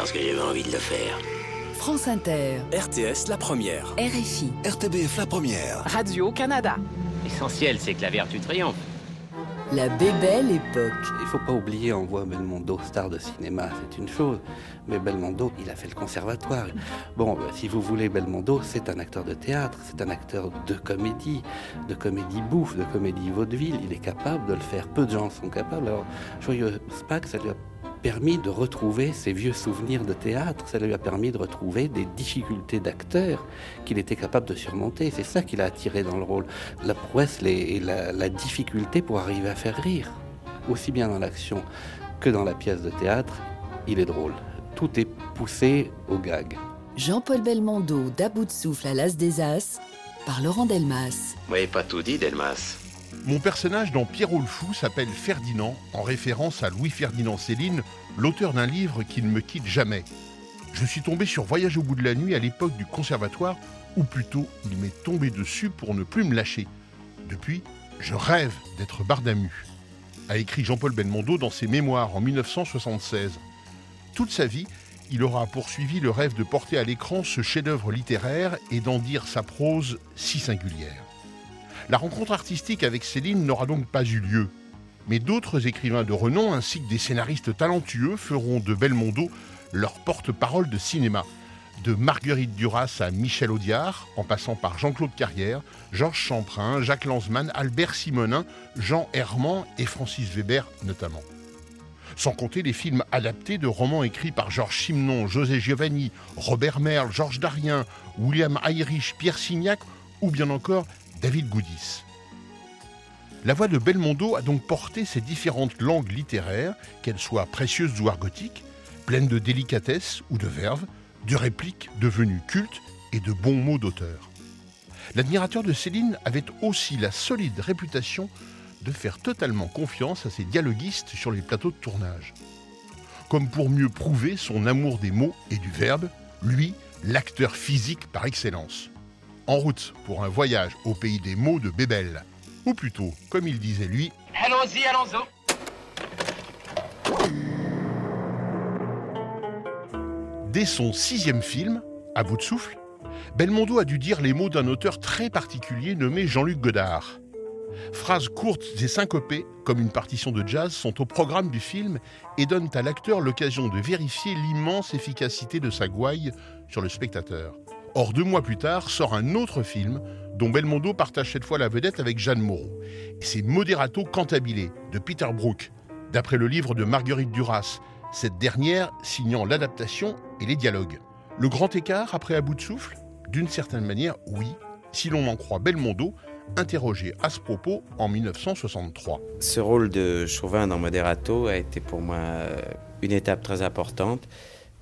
Parce que j'avais envie de le faire. France Inter, RTS la première. RFI, RTBF la première. Radio-Canada. L'essentiel, c'est que la vertu triomphe. La Bébelle Époque. Il faut pas oublier, on voit Belmondo, star de cinéma, c'est une chose. Mais Belmondo, il a fait le conservatoire. Bon, bah, si vous voulez, Belmondo, c'est un acteur de théâtre, c'est un acteur de comédie, de comédie bouffe, de comédie vaudeville. Il est capable de le faire. Peu de gens sont capables. Alors, Joyeux Spack, ça lui a permis de retrouver ses vieux souvenirs de théâtre, ça lui a permis de retrouver des difficultés d'acteur qu'il était capable de surmonter. C'est ça qui l'a attiré dans le rôle. La prouesse et la, la difficulté pour arriver à faire rire. Aussi bien dans l'action que dans la pièce de théâtre, il est drôle. Tout est poussé au gag. Jean-Paul Belmondo d'À bout de souffle à l'As des As par Laurent Delmas. Vous m'avez pas tout dit, Delmas. Mon personnage dans Pierrot le Fou s'appelle Ferdinand, en référence à Louis-Ferdinand Céline, l'auteur d'un livre qui ne me quitte jamais. Je suis tombé sur Voyage au bout de la nuit à l'époque du conservatoire, ou plutôt il m'est tombé dessus pour ne plus me lâcher. Depuis, je rêve d'être Bardamu, a écrit Jean-Paul Belmondo dans ses mémoires en 1976. Toute sa vie, il aura poursuivi le rêve de porter à l'écran ce chef-d'œuvre littéraire et d'en dire sa prose si singulière. La rencontre artistique avec Céline n'aura donc pas eu lieu. Mais d'autres écrivains de renom ainsi que des scénaristes talentueux feront de Belmondo leur porte-parole de cinéma. De Marguerite Duras à Michel Audiard, en passant par Jean-Claude Carrière, Georges Champrin, Jacques Lanzmann, Albert Simonin, Jean Herman et Francis Weber notamment. Sans compter les films adaptés de romans écrits par Georges Simenon, José Giovanni, Robert Merle, Georges Darien, William Irish, Pierre Signac ou bien encore David Goudis. La voix de Belmondo a donc porté ces différentes langues littéraires, qu'elles soient précieuses ou argotiques, pleines de délicatesse ou de verve, de répliques devenues cultes et de bons mots d'auteur. L'admirateur de Céline avait aussi la solide réputation de faire totalement confiance à ses dialoguistes sur les plateaux de tournage. Comme pour mieux prouver son amour des mots et du verbe, lui, l'acteur physique par excellence. En route pour un voyage au pays des mots de Bébel. Ou plutôt, comme il disait lui, Allons-y, allons-y. Dès son sixième film, À bout de souffle, Belmondo a dû dire les mots d'un auteur très particulier nommé Jean-Luc Godard. Phrases courtes et syncopées, comme une partition de jazz, sont au programme du film et donnent à l'acteur l'occasion de vérifier l'immense efficacité de sa gouaille sur le spectateur. Or, deux mois plus tard, sort un autre film dont Belmondo partage cette fois la vedette avec Jeanne Moreau. C'est Moderato Cantabile de Peter Brook, d'après le livre de Marguerite Duras, cette dernière signant l'adaptation et les dialogues. Le grand écart après À bout de souffle? D'une certaine manière, oui, si l'on en croit Belmondo, interrogé à ce propos en 1963. Ce rôle de Chauvin dans Moderato a été pour moi euh, une étape très importante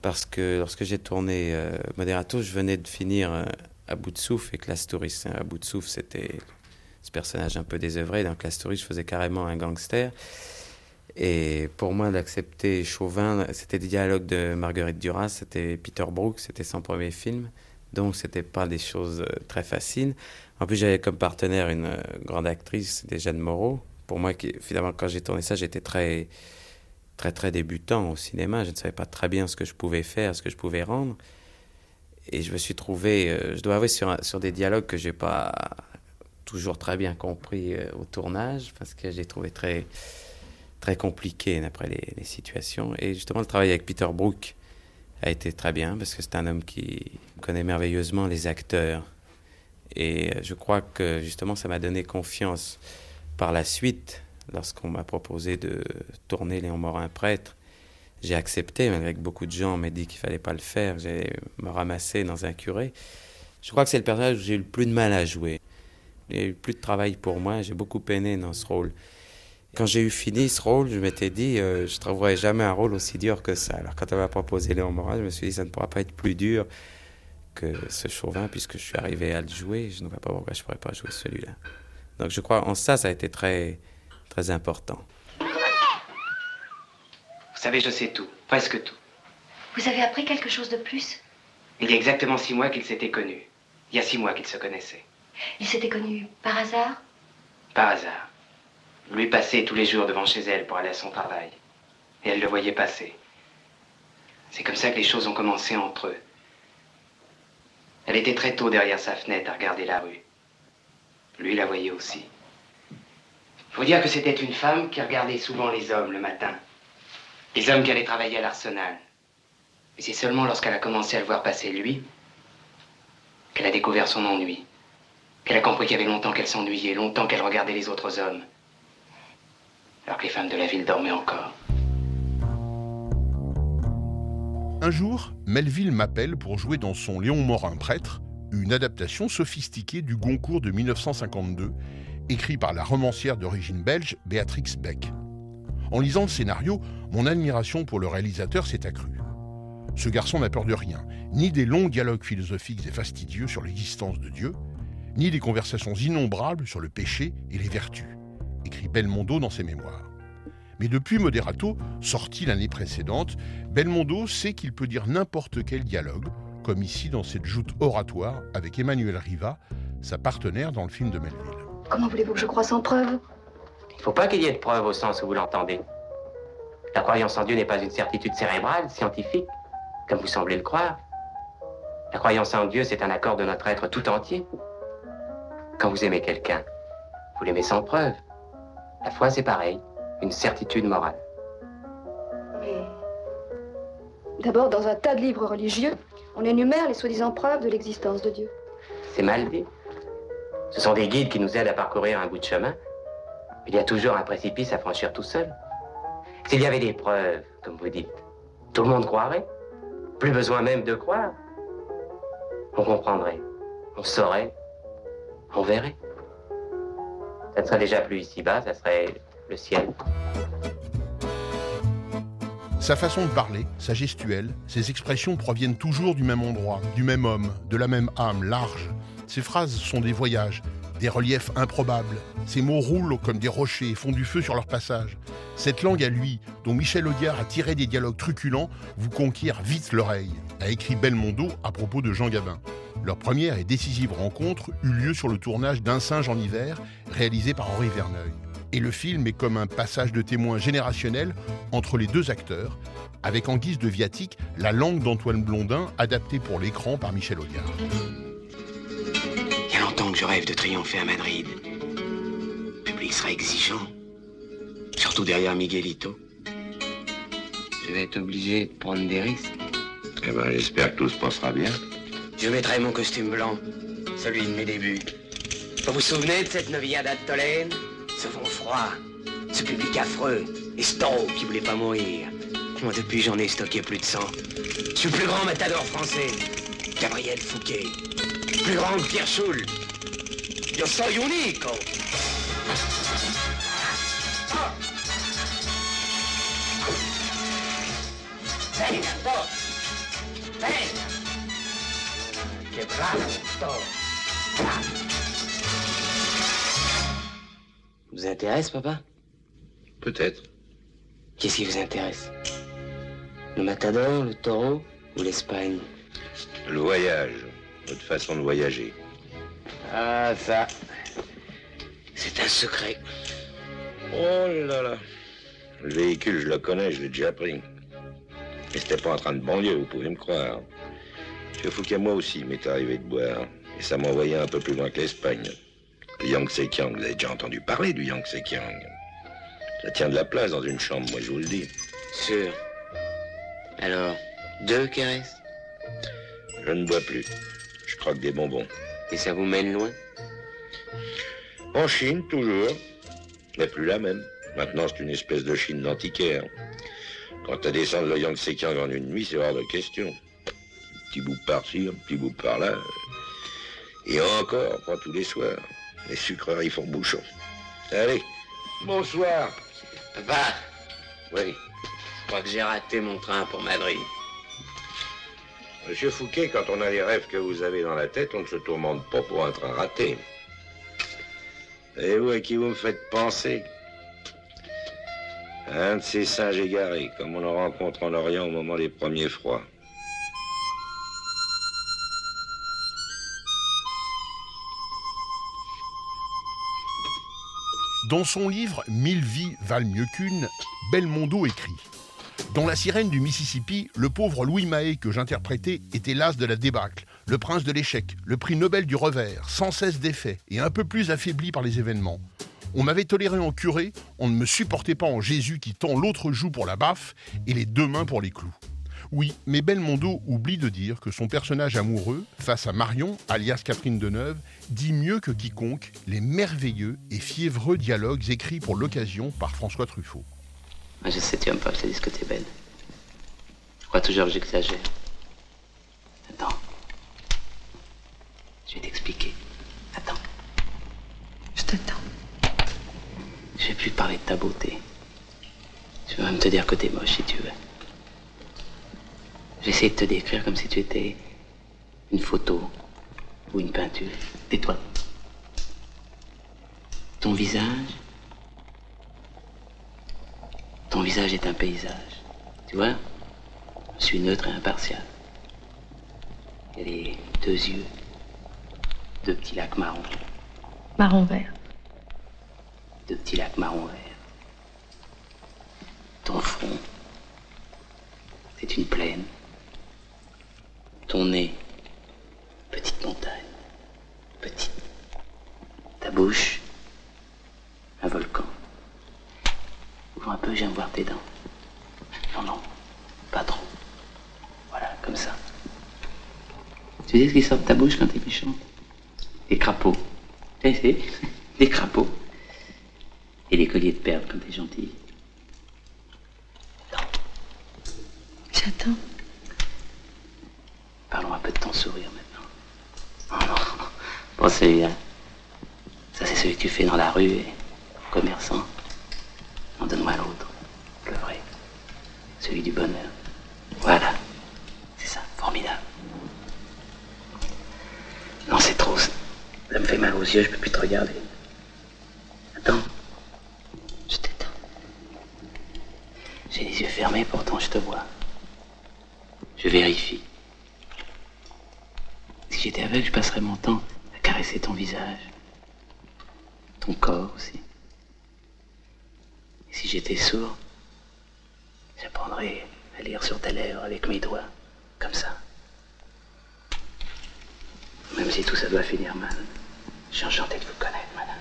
parce que lorsque j'ai tourné euh, Moderato, je venais de finir euh, à bout de souffle et Classe Touriste. À bout de souffle, c'était ce personnage un peu désœuvré. Dans Classe Touriste, je faisais carrément un gangster. Et pour moi, d'accepter Chauvin, c'était des dialogues de Marguerite Duras, c'était Peter Brook, c'était son premier film. Donc, c'était pas des choses très faciles. En plus, j'avais comme partenaire une grande actrice, c'était Jeanne Moreau. Pour moi, finalement, quand j'ai tourné ça, j'étais très, très, très débutant au cinéma. Je ne savais pas très bien ce que je pouvais faire, ce que je pouvais rendre. Et je me suis trouvé, euh, je dois avouer, sur, sur des dialogues que j'ai pas toujours très bien compris euh, au tournage, parce que j'ai trouvé très, très compliqué d'après les, les, situations. Et justement, le travail avec Peter Brook a été très bien, parce que c'est un homme qui connaît merveilleusement les acteurs. Et je crois que justement, ça m'a donné confiance par la suite, lorsqu'on m'a proposé de tourner Léon Morin prêtre. J'ai accepté, malgré que beaucoup de gens m'aient dit qu'il fallait pas le faire. J'ai me ramasser dans un curé. Je crois que c'est le personnage où j'ai eu le plus de mal à jouer. Il y a eu plus de travail pour moi. J'ai beaucoup peiné dans ce rôle. Quand j'ai eu fini ce rôle, je m'étais dit, euh, je ne trouverai jamais un rôle aussi dur que ça. Alors quand elle m'a proposé Léon Morin, je me suis dit, ça ne pourra pas être plus dur que ce Chauvin, puisque je suis arrivé à le jouer. Je ne vois pas pourquoi je ne pourrais pas jouer celui-là. Donc je crois, en ça, ça a été très, très important. Vous savez, je sais tout, presque tout. Vous avez appris quelque chose de plus? Il y a exactement six mois qu'ils s'étaient connus. Il y a six mois qu'ils se connaissaient. Ils s'étaient connus par hasard? Par hasard. Lui passait tous les jours devant chez elle pour aller à son travail. Et elle le voyait passer. C'est comme ça que les choses ont commencé entre eux. Elle était très tôt derrière sa fenêtre à regarder la rue. Lui la voyait aussi. Faut dire que c'était une femme qui regardait souvent les hommes le matin. Les hommes qui allaient travailler à l'arsenal. Mais c'est seulement lorsqu'elle a commencé à le voir passer lui qu'elle a découvert son ennui. Qu'elle a compris qu'il y avait longtemps qu'elle s'ennuyait, longtemps qu'elle regardait les autres hommes. Alors que les femmes de la ville dormaient encore. Un jour, Melville m'appelle pour jouer dans son Léon Morin prêtre, une adaptation sophistiquée du Goncourt de 1952, écrit par la romancière d'origine belge Béatrix Beck. En lisant le scénario, mon admiration pour le réalisateur s'est accrue. Ce garçon n'a peur de rien, ni des longs dialogues philosophiques et fastidieux sur l'existence de Dieu, ni des conversations innombrables sur le péché et les vertus, écrit Belmondo dans ses mémoires. Mais depuis Moderato, sorti l'année précédente, Belmondo sait qu'il peut dire n'importe quel dialogue, comme ici dans cette joute oratoire avec Emmanuel Riva, sa partenaire dans le film de Melville. Comment voulez-vous que je croie sans preuve? Il ne faut pas qu'il y ait de preuves au sens où vous l'entendez. La croyance en Dieu n'est pas une certitude cérébrale, scientifique, comme vous semblez le croire. La croyance en Dieu, c'est un accord de notre être tout entier. Quand vous aimez quelqu'un, vous l'aimez sans preuve. La foi, c'est pareil, une certitude morale. Mais. D'abord, dans un tas de livres religieux, on énumère les soi-disant preuves de l'existence de Dieu. C'est mal dit. Ce sont des guides qui nous aident à parcourir un bout de chemin. Il y a toujours un précipice à franchir tout seul. S'il y avait des preuves, comme vous dites, tout le monde croirait. Plus besoin même de croire. On comprendrait, on saurait, on verrait. Ça ne serait déjà plus ici-bas, ça serait le ciel. Sa façon de parler, sa gestuelle, ses expressions proviennent toujours du même endroit, du même homme, de la même âme large. Ses phrases sont des voyages, des reliefs improbables. Ses mots roulent comme des rochers et font du feu sur leur passage. Cette langue à lui, dont Michel Audiard a tiré des dialogues truculents, vous conquiert vite l'oreille, a écrit Belmondo à propos de Jean Gabin. Leur première et décisive rencontre eut lieu sur le tournage d'Un singe en hiver, réalisé par Henri Verneuil. Et le film est comme un passage de témoin générationnel entre les deux acteurs, avec en guise de viatique la langue d'Antoine Blondin adaptée pour l'écran par Michel Audiard. Je rêve de triompher à Madrid. Le public sera exigeant. Surtout derrière Miguelito. Je vais être obligé de prendre des risques. Eh ben, j'espère que tout se passera bien. Je mettrai mon costume blanc, celui de mes débuts. Vous vous souvenez de cette novillade à Tolène? Ce vent froid, ce public affreux, et ce taureau qui voulait pas mourir. Moi, depuis, j'en ai stocké plus de 100. Je suis le plus grand matador français. Gabriel Fouquet. Plus grand que Pierre Choul. Yo soy unico. Venga, todos. Venga. Bravo, todos. Vous intéresse, papa? Peut-être. Qu'est-ce qui vous intéresse? Le matador, le taureau ou l'Espagne? Le voyage, votre façon de voyager. Ah, ça. C'est un secret. Oh là là. Le véhicule, je le connais, je l'ai déjà pris. Mais c'était pas en train de banlieue, vous pouvez me croire. M. Fouquet, moi aussi, m'est arrivé de boire. Et ça m'envoyait un peu plus loin que l'Espagne. Le Yangtze Kiang, vous avez déjà entendu parler du Yangtze Kiang. Ça tient de la place dans une chambre, moi je vous le dis. Sûr. Alors, deux caresses? Je ne bois plus. Je croque des bonbons. Et ça vous mène loin En Chine, toujours. Mais plus la même. Maintenant, c'est une espèce de Chine d'antiquaire. Quant à descendre le Yangtze Kiang en une nuit, c'est hors de question. Un petit bout par-ci, un petit bout par-là. Et encore, pas tous les soirs. Les sucreries font bouchon. Allez, Bonsoir. Papa, Oui. je crois que j'ai raté mon train pour Madrid. Monsieur Fouquet, quand on a les rêves que vous avez dans la tête, on ne se tourmente pas pour un train raté. Et vous, à qui vous me faites penser? Un de ces singes égarés, comme on en rencontre en Orient au moment des premiers froids. Dans son livre Mille vies valent mieux qu'une, Belmondo écrit Dans La sirène du Mississippi, le pauvre Louis Mahé que j'interprétais était l'as de la débâcle, le prince de l'échec, le prix Nobel du revers, sans cesse défait et un peu plus affaibli par les événements. On m'avait toléré en curé, on ne me supportait pas en Jésus qui tend l'autre joue pour la baffe et les deux mains pour les clous. Oui, mais Belmondo oublie de dire que son personnage amoureux, face à Marion, alias Catherine Deneuve, dit mieux que quiconque les merveilleux et fiévreux dialogues écrits pour l'occasion par François Truffaut. Moi, je sais, tu aimes pas, je te dis que t'es belle. Je crois toujours que j'exagère. Attends. Je vais t'expliquer. Attends. Je t'attends. Je vais plus parler de ta beauté. Je vais même te dire que t'es moche si tu veux. J'essaie de te décrire comme si tu étais une photo ou une peinture. Tais-toi. Ton visage. Ton visage est un paysage. Tu vois Je suis neutre et impartial. Il y a les deux yeux. Deux petits lacs marrons. Marron vert. Deux petits lacs marron vert. Ton front, c'est une plaine. Ton nez, petite montagne. Petite. Ta bouche, un volcan. Un peu, j'aime voir tes dents. Non, non, pas trop. Voilà, comme ça. Tu sais ce qui sort de ta bouche quand t'es méchante Des crapauds. Tu sais, c'est? Des crapauds. Et des colliers de perles quand t'es gentil. J'attends. Parlons un peu de ton sourire maintenant. Oh non, pas celui-là. Ça, c'est celui que tu fais dans la rue et commerçant. En donne-moi l'autre, le vrai. Celui du bonheur. Voilà. C'est ça, formidable. Non, c'est trop. Ça me fait mal aux yeux, je peux plus te regarder. Attends. Je t'attends. J'ai les yeux fermés, pourtant je te vois. Je vérifie. Si j'étais aveugle, je passerais mon temps à caresser ton visage. Ton corps aussi. Si j'étais sourd, j'apprendrais à lire sur tes lèvres avec mes doigts, comme ça. Même si tout ça doit finir mal. Je suis enchanté de vous connaître, madame.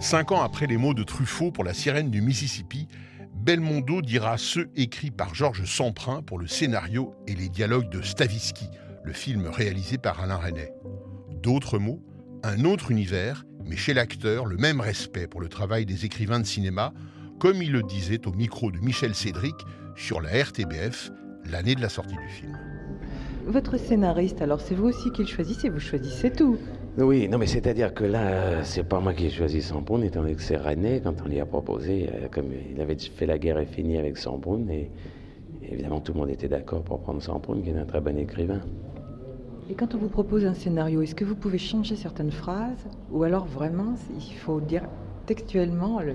Cinq ans après les mots de Truffaut pour La sirène du Mississippi, Belmondo dira ceux écrits par Georges Semprin pour le scénario et les dialogues de Stavisky, le film réalisé par Alain Resnais. D'autres mots, un autre univers, mais chez l'acteur, le même respect pour le travail des écrivains de cinéma, comme il le disait au micro de Michel Cédric sur la RTBF l'année de la sortie du film. Votre scénariste, alors c'est vous aussi qui le choisissez, vous choisissez tout. Oui, non, mais c'est-à-dire que là, c'est pas moi qui ai choisi Sambrun, étant donné que c'est René, quand on lui a proposé, euh, comme il avait fait La guerre est finie avec Sambrun, et évidemment tout le monde était d'accord pour prendre Sambrun, qui est un très bon écrivain. Et quand on vous propose un scénario, est-ce que vous pouvez changer certaines phrases Ou alors vraiment, il faut dire textuellement le-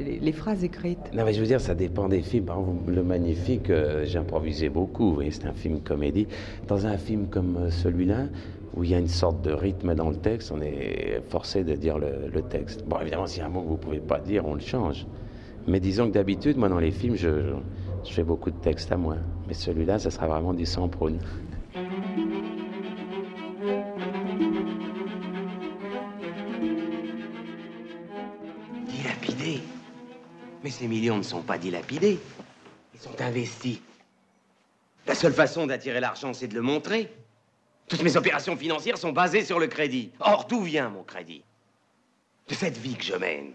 les, phrases écrites? Non, mais je veux dire, ça dépend des films. Par exemple, Le Magnifique, euh, j'ai improvisé beaucoup. C'est un film comédie. Dans un film comme euh, celui-là, où il y a une sorte de rythme dans le texte, on est forcé de dire le, texte. Bon, évidemment, s'il y a un mot que vous ne pouvez pas dire, on le change. Mais disons que d'habitude, moi, dans les films, je fais beaucoup de textes à moi. Mais celui-là, ça sera vraiment du sans prône. Ces millions ne sont pas dilapidés. Ils sont investis. La seule façon d'attirer l'argent, c'est de le montrer. Toutes mes opérations financières sont basées sur le crédit. Or, d'où vient mon crédit? De cette vie que je mène.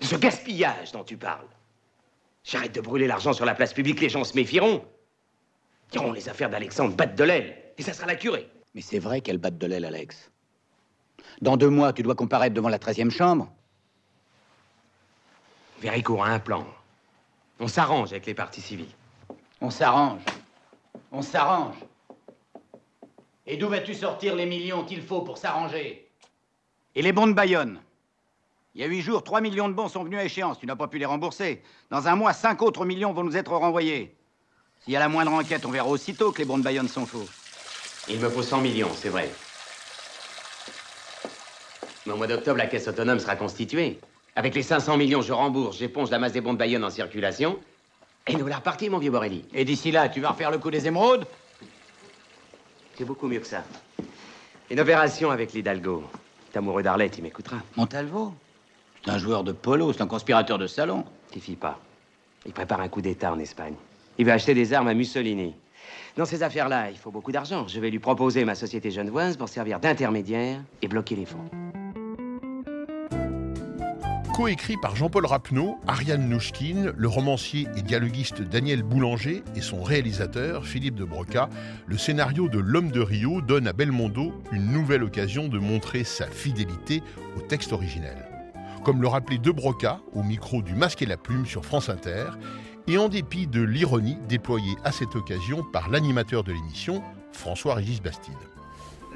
De ce gaspillage dont tu parles. J'arrête de brûler l'argent sur la place publique, les gens se méfieront. Diront les affaires d'Alexandre battent de l'aile. Et ça sera la curée. Mais c'est vrai qu'elle batte de l'aile, Alex. Dans deux mois, tu dois comparaître devant la 13e chambre. Véricourt a un plan. On s'arrange avec les partis civils. On s'arrange. On s'arrange. Et d'où vas-tu sortir les millions qu'il faut pour s'arranger? Et les bons de Bayonne? Il y a huit jours, 3 millions de bons sont venus à échéance. Tu n'as pas pu les rembourser. Dans un mois, cinq autres millions vont nous être renvoyés. S'il y a la moindre enquête, on verra aussitôt que les bons de Bayonne sont faux. Il me faut 100 millions, c'est vrai. Mais au mois d'octobre, la caisse autonome sera constituée. Avec les 500 millions, je rembourse, j'éponge la masse des bons de Bayonne en circulation. Et nous la repartir, mon vieux Borelli. Et d'ici là, tu vas refaire le coup des émeraudes? C'est beaucoup mieux que ça. Une opération avec l'Hidalgo. T'es amoureux d'Arlette, il m'écoutera. Montalvo? C'est un joueur de polo, c'est un conspirateur de salon. T'y fie pas. Il prépare un coup d'État en Espagne. Il veut acheter des armes à Mussolini. Dans ces affaires-là, il faut beaucoup d'argent. Je vais lui proposer ma société genevoise pour servir d'intermédiaire et bloquer les fonds. Coécrit par Jean-Paul Rapneau, Ariane Nouchkine, le romancier et dialoguiste Daniel Boulanger et son réalisateur Philippe de Broca, le scénario de L'homme de Rio donne à Belmondo une nouvelle occasion de montrer sa fidélité au texte originel. Comme le rappelait de Broca au micro du Masque et la Plume sur France Inter, et en dépit de l'ironie déployée à cette occasion par l'animateur de l'émission, François-Régis Bastide.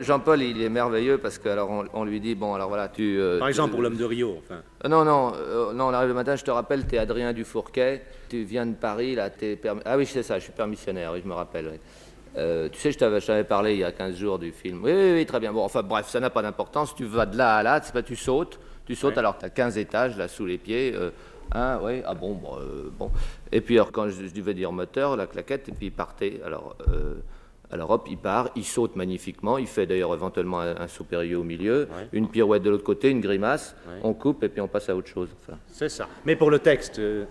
Jean-Paul, il est merveilleux parce que alors on, on lui dit bon alors voilà tu. euh, Par tu- exemple, pour l'homme de Rio, enfin. Euh, non non euh, non on arrive le matin je te rappelle t'es Adrien Dufourquet tu viens de Paris là t'es ah oui c'est ça je suis permissionnaire oui je me rappelle oui. Euh, tu sais je t'avais parlé il y a 15 jours du film oui oui, oui, très bien bon enfin bref ça n'a pas d'importance tu vas de là à là c'est pas tu sautes tu sautes Ouais. alors t'as 15 étages là sous les pieds Hein, oui, ah bon, bon, bon. Et puis alors quand je, je devais dire moteur, la claquette, et puis il partait. Alors, alors hop, il part, il saute magnifiquement, il fait d'ailleurs éventuellement un, un au milieu, Ouais. une pirouette de l'autre côté, une grimace, Ouais. on coupe et puis on passe à autre chose. enfin. C'est ça. Mais pour le texte, euh,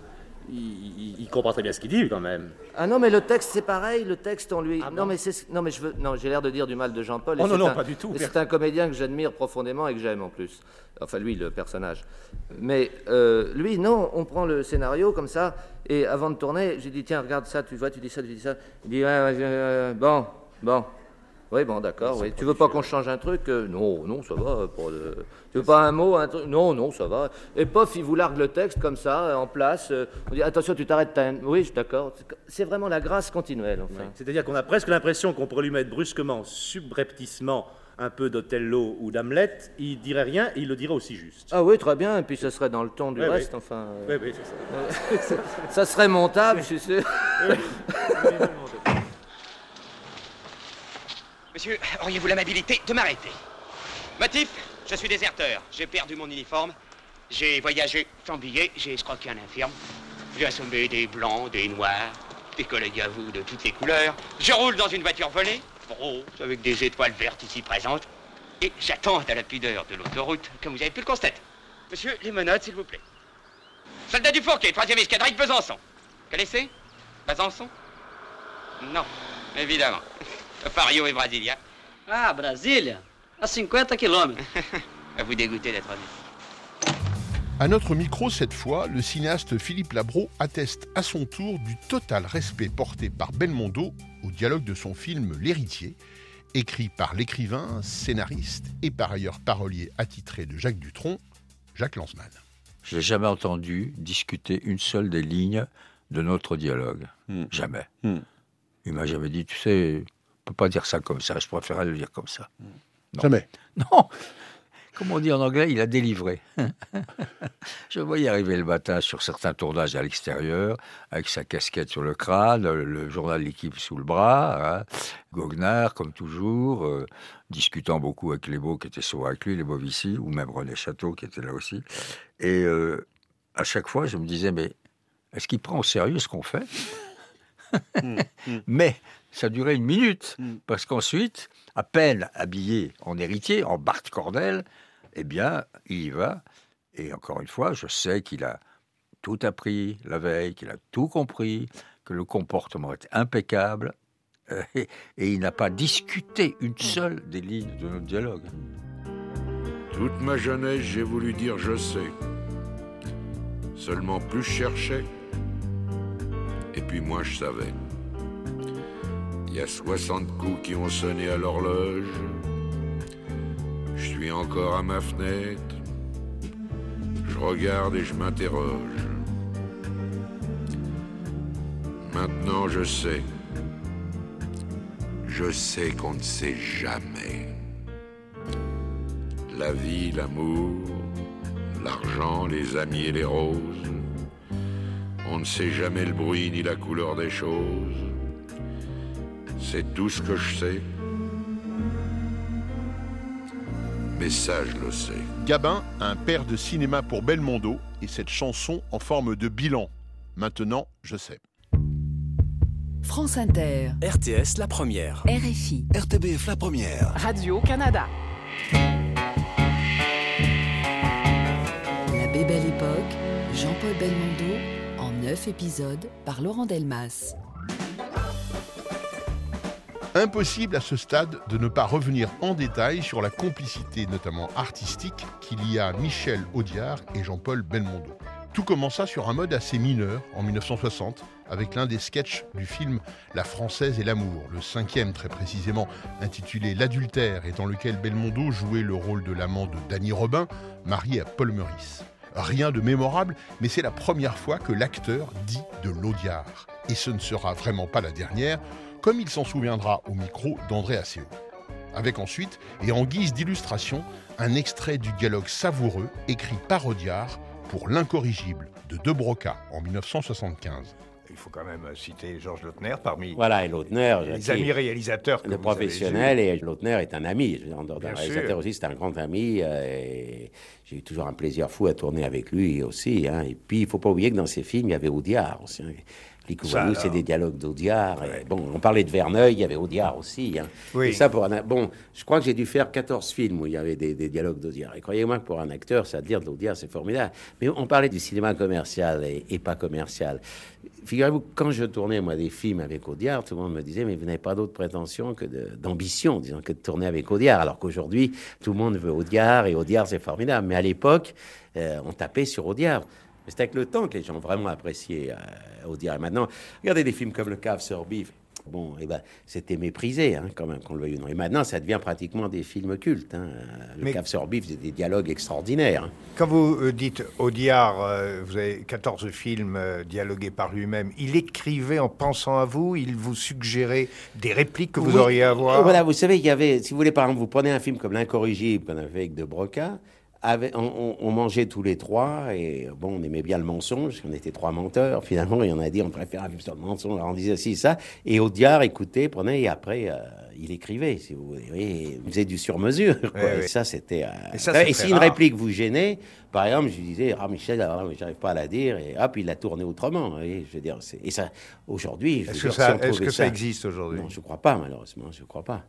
il, comprend très bien ce qu'il dit quand même. Ah non, mais le texte c'est pareil, le texte on lui. Ah non bon mais c'est non mais je veux non j'ai l'air de dire du mal de Jean-Paul. Oh non, non, un- pas du tout. C'est un comédien que j'admire profondément et que j'aime en plus. Enfin lui le personnage. Mais euh, lui non, on prend le scénario comme ça et avant de tourner, j'ai dit tiens regarde ça, tu vois, tu dis ça, tu dis ça. Il dit ouais, ouais, euh, bon bon. Oui, bon, d'accord. Oui. Tu veux pas qu'on change un truc Euh, Non, non, ça va. Pas de... Tu veux pas un mot un truc Non, non, ça va. Et pof, il vous largue le texte comme ça, euh, en place. euh, On dit attention, tu t'arrêtes. Oui, d'accord. C'est- vraiment la grâce continuelle, enfin. C'est-à-dire qu'on a presque l'impression qu'on pourrait lui mettre brusquement, subrepticement, un peu d'Othello ou d'Hamlet, il dirait rien et il le dirait aussi juste. Ah oui, très bien. Et puis ce serait dans le ton du Oui, oui. reste, enfin. euh, Oui, oui, c'est ça. ça serait montable, je suis sûr. Monsieur, auriez-vous l'amabilité de m'arrêter? Motif Je suis déserteur. J'ai perdu mon uniforme. J'ai voyagé sans billet. J'ai escroqué un infirme. J'ai assommé des blancs, des noirs, des collègues à vous de toutes les couleurs. Je roule dans une voiture volée, rose, avec des étoiles vertes ici présentes. Et j'attends à la pudeur de l'autoroute, comme vous avez pu le constater. Monsieur, les menottes, s'il vous plaît. Soldat du Fourquet, troisième escadrille de Besançon. Connaissez Besançon? Non, évidemment. Fario et Brasilia. Ah, Brasília? A 50 quilômetros. À vous dégoûter d'être honnête. À notre micro, cette fois, le cinéaste Philippe Labro atteste à son tour du total respect porté par Belmondo au dialogue de son film L'héritier, écrit par l'écrivain, scénariste et par ailleurs parolier attitré de Jacques Dutronc, Jacques Lanzmann. Je n'ai jamais entendu discuter une seule des lignes de notre dialogue. Jamais. Il m'a jamais dit, tu sais, peut pas dire ça comme ça, je préférerais le dire comme ça. Non. Jamais. Non Comme on dit en anglais, il a délivré. je voyais arriver le matin sur certains tournages à l'extérieur, avec sa casquette sur le crâne, le, journal L'équipe sous le bras, hein, goguenard comme toujours, euh, discutant beaucoup avec les beaux qui étaient souvent avec lui, les Bovici, ou même René Château qui était là aussi. Et euh, à chaque fois, je me disais, mais est-ce qu'il prend au sérieux ce qu'on fait? Mais ça durait une minute, parce qu'ensuite, à peine habillé en héritier, en Bart Cordel, eh bien, il y va. Et encore une fois, je sais qu'il a tout appris la veille, qu'il a tout compris, que le comportement est impeccable, euh, et, et il n'a pas discuté une seule des lignes de notre dialogue. Toute ma jeunesse, j'ai voulu dire je sais. Seulement plus je cherchais, et puis moins je savais. Il y a 60 coups qui ont sonné à l'horloge. Je suis encore à ma fenêtre. Je regarde et je m'interroge. Maintenant, je sais. Je sais qu'on ne sait jamais. La vie, l'amour, l'argent, les amis et les roses. On ne sait jamais le bruit ni la couleur des choses. C'est tout ce que je sais. Mais ça, je le sais. Gabin, un père de cinéma pour Belmondo, et cette chanson en forme de bilan. Maintenant, je sais. France Inter. RTS La Première. RFI. RTBF La Première. Radio-Canada. La Bébelle Époque, Jean-Paul Belmondo, en neuf épisodes par Laurent Delmas. Impossible à ce stade de ne pas revenir en détail sur la complicité, notamment artistique, qu'il y a Michel Audiard et Jean-Paul Belmondo. Tout commença sur un mode assez mineur en 1960 avec l'un des sketchs du film La Française et l'amour, le cinquième très précisément, intitulé L'adultère et dans lequel Belmondo jouait le rôle de l'amant de Danny Robin, marié à Paul Meurice. Rien de mémorable, mais c'est la première fois que l'acteur dit de l'Audiard. Et ce ne sera vraiment pas la dernière, comme il s'en souviendra au micro d'André Asseo. Avec ensuite, et en guise d'illustration, un extrait du dialogue savoureux écrit par Audiard pour L'incorrigible de De Broca en 1975. Il faut quand même citer Georges Lautner parmi voilà, et Lautner, les amis réalisateurs. Que le professionnel et Lautner est un ami. D'un réalisateur aussi, c'est un grand ami. Euh, j'ai eu toujours un plaisir fou à tourner avec lui aussi. Hein. Et puis, il ne faut pas oublier que dans ses films, il y avait Audiard aussi. Licouvanou, c'est des dialogues d'Audiard. Bon, on parlait de Verneuil, il y avait Audiard aussi. Hein. Oui. Et ça, pour un, bon, je crois que j'ai dû faire 14 films où il y avait des, des dialogues d'Audiard. Et croyez-moi que pour un acteur, ça dire de l'Audiard, c'est formidable. Mais on parlait du cinéma commercial et, et pas commercial. Figurez-vous, quand je tournais, moi, des films avec Audiard, tout le monde me disait, mais vous n'avez pas d'autre prétention que d'ambition, disons, que de tourner avec Audiard. Alors qu'aujourd'hui, tout le monde veut Audiard et Audiard, c'est formidable. Mais à l'époque, euh, on tapait sur Audiard. Mais c'est avec le temps que les gens ont vraiment apprécié euh, Audiard. Et maintenant, regardez des films comme Le Cave sur Bif. Bon, eh ben, c'était méprisé, hein, quand même, qu'on le veuille ou non. Et maintenant, ça devient pratiquement des films cultes. Hein. Le Mais- Cave sur Bif, c'est des dialogues extraordinaires. hein. Quand vous euh, dites Audiard, euh, vous avez 14 films euh, dialogués par lui-même, il écrivait en pensant à vous, il vous suggérait des répliques que vous Oui. auriez à avoir. Voilà, vous savez, il y avait, si vous voulez, par exemple, vous prenez un film comme L'Incorrigible qu'on a fait avec De Broca, avec- on, mangeait tous les trois, et bon, on aimait bien le mensonge, on était trois menteurs, finalement, et on a dit on préfère film sur le mensonge, alors on disait ci, ça, et Audiard écoutait, prenait, et après, euh, il écrivait, si vous voulez, Oui, il faisait du sur-mesure, et ouais. ça, c'était... euh, Et ça, et si une réplique vous gênait, par exemple, je lui disais, ah Michel, alors, j'arrive pas à la dire, et hop, il l'a tourné autrement, voyez, je veux dire, et ça, aujourd'hui, Est-ce que ça- si est-ce trouvait que ça existe aujourd'hui? Non, je crois pas, malheureusement, je crois pas.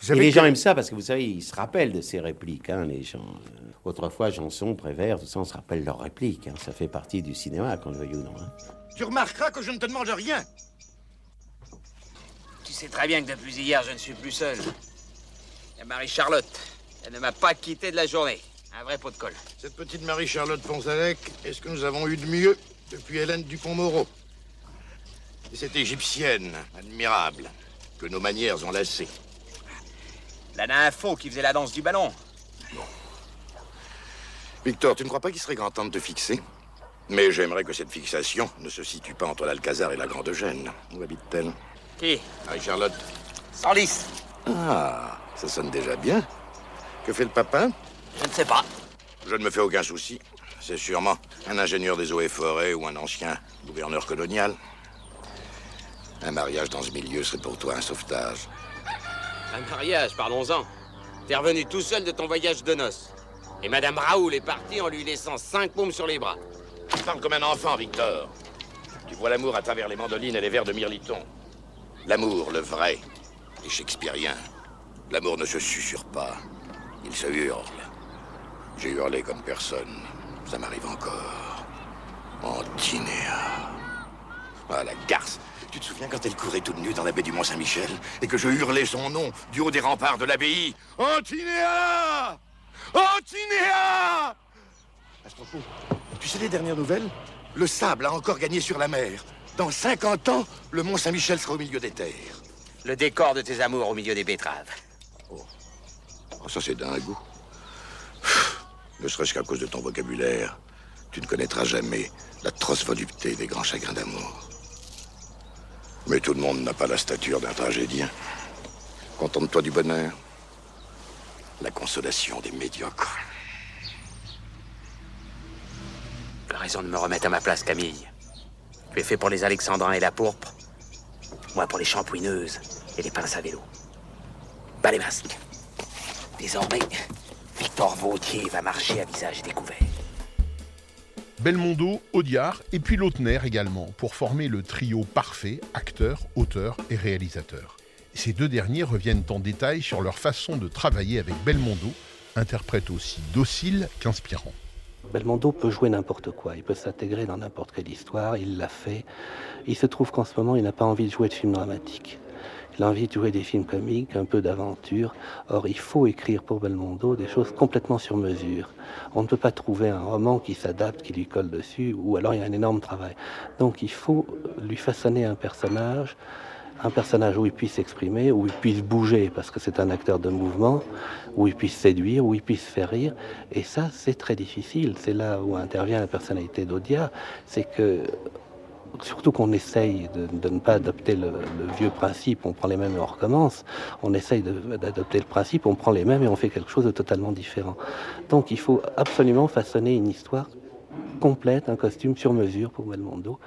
Vous et savez les que- gens aiment ça parce que vous savez, ils se rappellent de ces répliques. hein, les gens. Autrefois, Janson, Prévert, tout ça, on se rappelle leurs répliques. hein, ça fait partie du cinéma, qu'on le veuille ou non. hein. Tu remarqueras que je ne te demande rien. Tu sais très bien que depuis hier, je ne suis plus seul. Il y a Marie-Charlotte. Elle ne m'a pas quitté de la journée. Un vrai pot de colle. Cette petite Marie-Charlotte Ponzalec est ce que nous avons eu de mieux depuis Hélène Dupont-Moreau? Et cette égyptienne, admirable, que nos manières ont lassée. La nympho qui faisait la danse du ballon. Victor, tu ne crois pas qu'il serait grand temps de te fixer? Mais j'aimerais que cette fixation ne se situe pas entre l'Alcazar et la Grande Gêne. Où habite-t-elle? Qui? Marie-Charlotte. Senlis. Ah, ça sonne déjà bien. Que fait le papa Je ne sais pas. Je ne me fais aucun souci. C'est sûrement un ingénieur des eaux et forêts ou un ancien gouverneur colonial. Un mariage dans ce milieu serait pour toi un sauvetage. Un mariage, parlons-en. T'es revenu tout seul de ton voyage de noces. Et Madame Raoul est partie en lui laissant cinq paumes sur les bras. Tu parles comme un enfant, Victor. Tu vois l'amour à travers les mandolines et les vers de Mirliton. L'amour, le vrai, est shakespearien. L'amour ne se susurre pas, il se hurle. J'ai hurlé comme personne. Ça m'arrive encore. Antinéa. Ah, la garce. Tu te souviens quand elle courait toute nue dans la baie du Mont-Saint-Michel et que je hurlais son nom du haut des remparts de l'abbaye Antinéa Antinéa À ce propos, tu sais les dernières nouvelles? Le sable a encore gagné sur la mer. Dans 50 ans, le Mont-Saint-Michel sera au milieu des terres. Le décor de tes amours au milieu des betteraves. Oh, ça c'est d'un goût. Ne serait-ce qu'à cause de ton vocabulaire, tu ne connaîtras jamais l'atroce volupté des grands chagrins d'amour. Mais tout le monde n'a pas la stature d'un tragédien. Contente-toi du bonheur. La consolation des médiocres. Tu as raison de me remettre à ma place, Camille. Tu es fait pour les alexandrins et la pourpre. Moi pour les champouineuses et les pinces à vélo. Bas les masques. Désormais, Victor Vautier va marcher à visage découvert. Belmondo, Audiard et puis Lautner également, pour former le trio parfait, acteur, auteur et réalisateur. Ces deux derniers reviennent en détail sur leur façon de travailler avec Belmondo, interprète aussi docile qu'inspirant. Belmondo peut jouer n'importe quoi, il peut s'intégrer dans n'importe quelle histoire, il l'a fait. Il se trouve qu'en ce moment, il n'a pas envie de jouer de films dramatiques. Il a envie de jouer des films comiques, un peu d'aventure. Or, il faut écrire pour Belmondo des choses complètement sur mesure. On ne peut pas trouver un roman qui s'adapte, qui lui colle dessus, ou alors il y a un énorme travail. Donc, il faut lui façonner un personnage un personnage où il puisse s'exprimer, où il puisse bouger, parce que c'est un acteur de mouvement, où il puisse séduire, où il puisse faire rire. Et ça, c'est très difficile. C'est là où intervient la personnalité d'Odia. C'est que surtout qu'on essaye de, ne pas adopter le, vieux principe, on prend les mêmes et on recommence. On essaye d'adopter le principe, on prend les mêmes et on fait quelque chose de totalement différent. Donc il faut absolument façonner une histoire complète, un costume sur mesure pour Belmondo,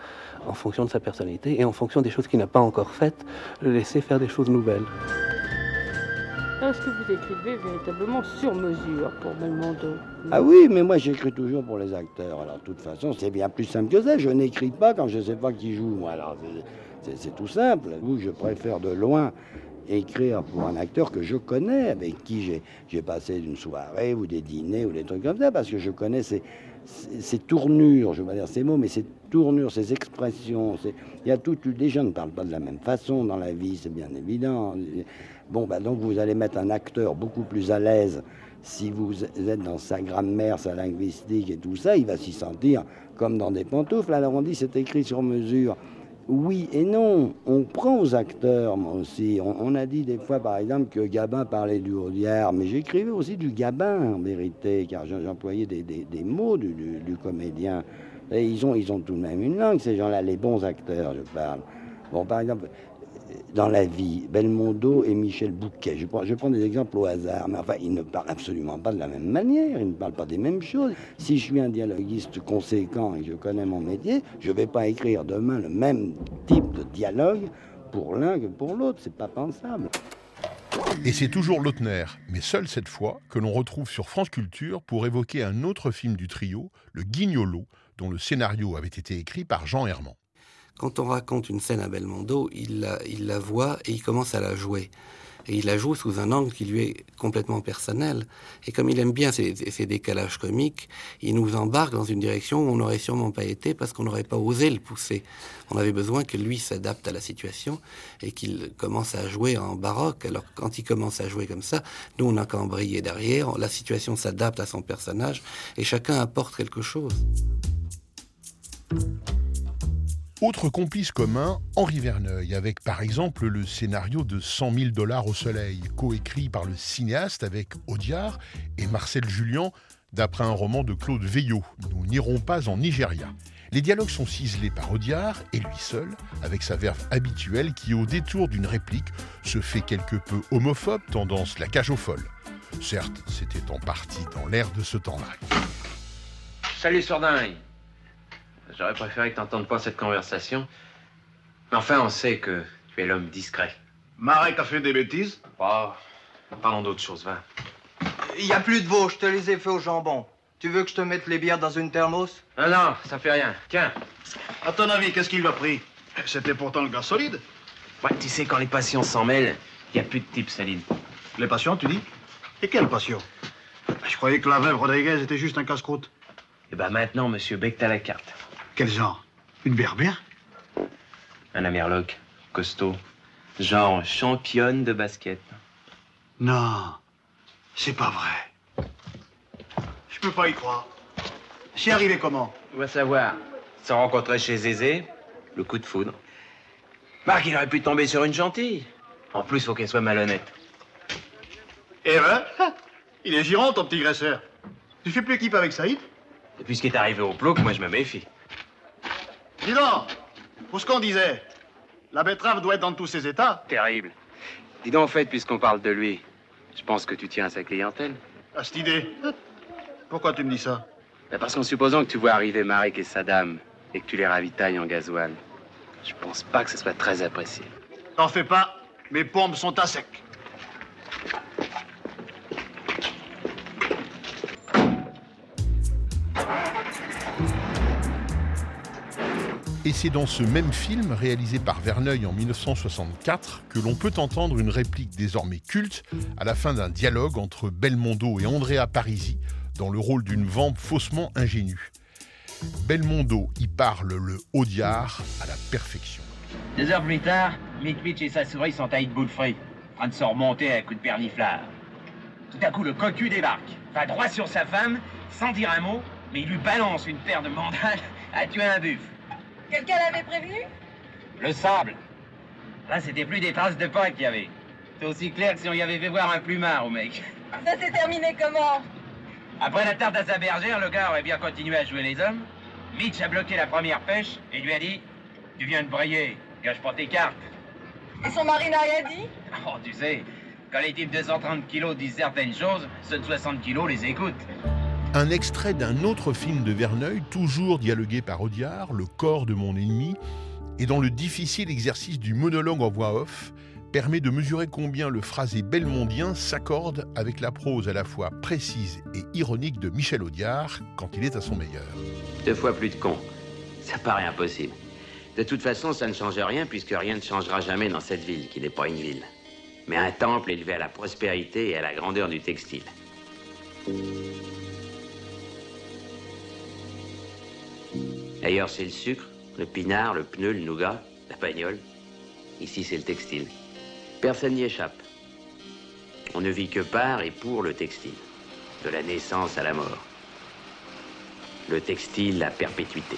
en fonction de sa personnalité et en fonction des choses qu'il n'a pas encore faites, le laisser faire des choses nouvelles. Est-ce que vous écrivez véritablement sur mesure pour Belmondo? Ah oui, mais moi j'écris toujours pour les acteurs. Alors de toute façon, c'est bien plus simple que ça. Je n'écris pas quand je ne sais pas qui joue. Alors c'est tout simple. Vous, je préfère de loin écrire pour un acteur que je connais, avec qui j'ai passé une soirée ou des dîners ou des trucs comme ça, parce que je connais ses, tournures, je vais dire ces mots, mais ces tournures, ces expressions, il y a tout, les gens ne parlent pas de la même façon dans la vie, c'est bien évident. Bon, bah donc vous allez mettre un acteur beaucoup plus à l'aise si vous êtes dans sa grammaire, sa linguistique et tout ça, il va s'y sentir comme dans des pantoufles. Alors on dit c'est écrit sur mesure. Oui et non. On prend aux acteurs, moi aussi. On, a dit des fois, par exemple, que Gabin parlait du Audiard, mais j'écrivais aussi du Gabin, en vérité, car j'employais des, mots du, comédien. Ils ont, ils ont tout de même une langue, ces gens-là, les bons acteurs, je parle. Bon, par exemple, dans la vie, Belmondo et Michel Bouquet. Je prends, des exemples au hasard, mais enfin, ils ne parlent absolument pas de la même manière, ils ne parlent pas des mêmes choses. Si je suis un dialoguiste conséquent et que je connais mon métier, je ne vais pas écrire demain le même type de dialogue pour l'un que pour l'autre, c'est pas pensable. Et c'est toujours Lautner, mais seul cette fois, que l'on retrouve sur France Culture pour évoquer un autre film du trio, Le Guignolo, dont le scénario avait été écrit par Jean Herman. Quand on raconte une scène à Belmondo, il la, voit et il commence à la jouer. Et il la joue sous un angle qui lui est complètement personnel. Et comme il aime bien ces, ces décalages comiques, il nous embarque dans une direction où on n'aurait sûrement pas été parce qu'on n'aurait pas osé le pousser. On avait besoin que lui s'adapte à la situation et qu'il commence à jouer en baroque. Alors quand il commence à jouer comme ça, nous on n'a qu'à embrayer derrière. La situation s'adapte à son personnage et chacun apporte quelque chose. Autre complice commun, Henri Verneuil, avec par exemple le scénario de 100 000 dollars au soleil, coécrit par le cinéaste avec Audiard et Marcel Julien, d'après un roman de Claude Veillot, Nous n'irons pas en Nigeria. Les dialogues sont ciselés par Audiard et lui seul, avec sa verve habituelle qui, au détour d'une réplique, se fait quelque peu homophobe, tendance la cage aux folles. Certes, c'était en partie dans l'air de ce temps-là. Salut Sordin J'aurais préféré que t'entendes pas cette conversation. Mais enfin, on sait que tu es l'homme discret. Marek a fait des bêtises? Pas. Parlons d'autre chose, va. Il y a plus de veau, je te les ai fait au jambon. Tu veux que je te mette les bières dans une thermos? Non, non, ça fait rien. Tiens. À ton avis, qu'est-ce qu'il a pris? C'était pourtant le gars solide. Ouais, tu sais, quand les passions s'en mêlent, il n'y a plus de type Saline. Les passions, tu dis? Et quelle passion Je croyais que la veuve Rodriguez était juste un casse-croûte. Eh ben maintenant, monsieur Beck, t'as la carte. Quel genre? Une berbère? Un amerloc, costaud. Genre championne de basket. Non, c'est pas vrai. Je peux pas y croire. C'est arrivé comment? On va savoir. Se rencontrer chez Zézé, le coup de foudre. Marc, il aurait pu tomber sur une gentille. En plus, faut qu'elle soit malhonnête. Eh ben, il est girant, ton petit graisseur. Tu fais plus équipe avec Saïd? Depuis ce qui est arrivé au plouc, moi je me méfie. Dis donc, pour ce qu'on disait, la betterave doit être dans tous ses états. Terrible. Dis donc, en fait, puisqu'on parle de lui, je pense que tu tiens à sa clientèle. À cette idée. Pourquoi tu me dis ça? Ben, parce qu'en supposant que tu vois arriver Marek et sa dame et que tu les ravitailles en gasoil, je pense pas que ce soit très apprécié. T'en fais pas, mes pompes sont à sec. Et c'est dans ce même film, réalisé par Verneuil en 1964, que l'on peut entendre une réplique désormais culte à la fin d'un dialogue entre Belmondo et Andrea Parisi dans le rôle d'une vampe faussement ingénue. Belmondo y parle le Audiard à la perfection. Deux heures plus tard, Mitch et sa souris sont à de Free, en train de se remonter à un coup de perniflard. Tout à coup, le cocu débarque, va droit sur sa femme, sans dire un mot, mais il lui balance une paire de mandales à tuer un buffle. Quelqu'un l'avait prévenu? Le sable. Là, c'était plus des traces de pas qu'il y avait. C'est aussi clair que si on y avait fait voir un plumard au mec. Ça s'est terminé comment? Après la tarte à sa bergère, le gars aurait bien continué à jouer les hommes. Mitch a bloqué la première pêche et lui a dit Tu viens de brailler, gâche pas tes cartes. Et son mari n'a rien dit? Oh, tu sais, quand les types de 130 kilos disent certaines choses, ceux de 60 kilos les écoutent. Un extrait d'un autre film de Verneuil, toujours dialogué par Audiard, Le corps de mon ennemi, et dont le difficile exercice du monologue en voix off permet de mesurer combien le phrasé belmondien s'accorde avec la prose à la fois précise et ironique de Michel Audiard quand il est à son meilleur. Deux fois plus de cons. Ça paraît impossible. De toute façon, ça ne change rien puisque rien ne changera jamais dans cette ville qui n'est pas une ville, mais un temple élevé à la prospérité et à la grandeur du textile. D'ailleurs, c'est le sucre, le pinard, le pneu, le nougat, la bagnole. Ici, c'est le textile. Personne n'y échappe. On ne vit que par et pour le textile, de la naissance à la mort. Le textile, la perpétuité.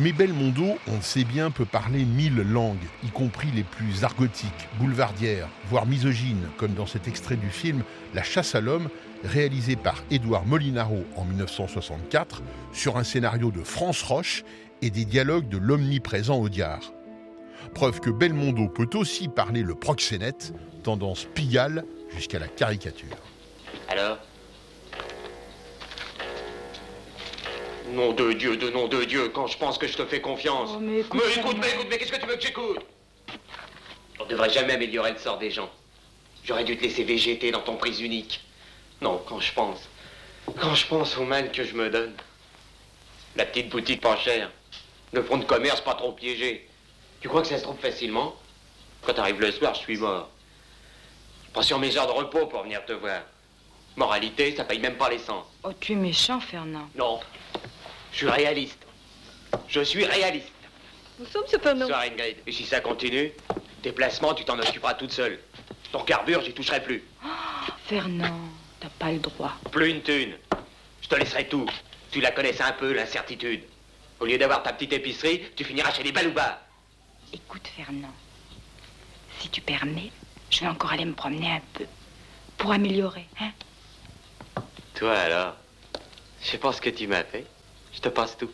Mais Belmondo, on le sait bien, peut parler mille langues, y compris les plus argotiques, boulevardières, voire misogynes, comme dans cet extrait du film La chasse à l'homme, réalisé par Édouard Molinaro en 1964, sur un scénario de France Roche et des dialogues de l'omniprésent Audiard. Preuve que Belmondo peut aussi parler le proxénète, tendance pigale jusqu'à la caricature. Alors Nom de Dieu, de nom de Dieu, quand je pense que je te fais confiance. Oh, mais écoute, mais écoute, mais écoute, mais qu'est-ce que tu veux que j'écoute? On devrait jamais améliorer le sort des gens. J'aurais dû te laisser végéter dans ton prise unique. Non, quand je pense. Quand je pense au mal que je me donne. La petite boutique pas chère. Le fonds de commerce pas trop piégé. Tu crois que ça se trouve facilement? Quand t'arrives le soir, je suis mort. Je prends sur mes heures de repos pour venir te voir. Moralité, ça paye même pas l'essence. Oh, tu es méchant, Fernand. Non. Je suis réaliste. Je suis réaliste. Nous sommes cependant. Soir Ingrid. Et si ça continue, tes placements, tu t'en occuperas toute seule. Ton carbure, j'y toucherai plus. Fernand, t'as pas le droit. Plus une thune. Je te laisserai tout. Tu la connaissais un peu, l'incertitude. Au lieu d'avoir ta petite épicerie, tu finiras chez les baloubards. Écoute, Fernand, si tu permets, je vais encore aller me promener un peu. Pour améliorer, hein Toi alors Je sais pas ce que tu m'as fait. Je te passe tout.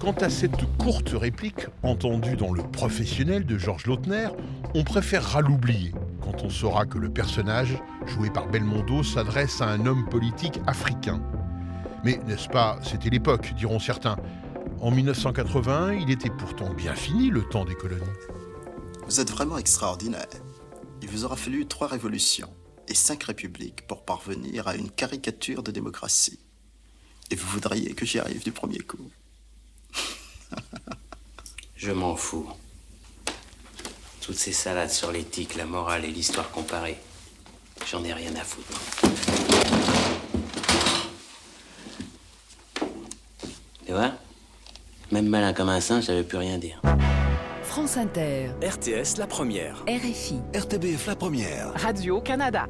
Quant à cette courte réplique, entendue dans Le Professionnel de Georges Lautner, on préférera l'oublier quand on saura que le personnage, joué par Belmondo, s'adresse à un homme politique africain. Mais n'est-ce pas, c'était l'époque, diront certains. En 1981, il était pourtant bien fini le temps des colonies. Vous êtes vraiment extraordinaire. Il vous aura fallu trois révolutions et cinq républiques pour parvenir à une caricature de démocratie. Et vous voudriez que j'y arrive du premier coup. Je m'en fous. Toutes ces salades sur l'éthique, la morale et l'histoire comparée. J'en ai rien à foutre. Tu vois? Même malin comme un singe, veut plus rien dire. France Inter, RTS La Première. RFI, RTBF La Première. Radio-Canada.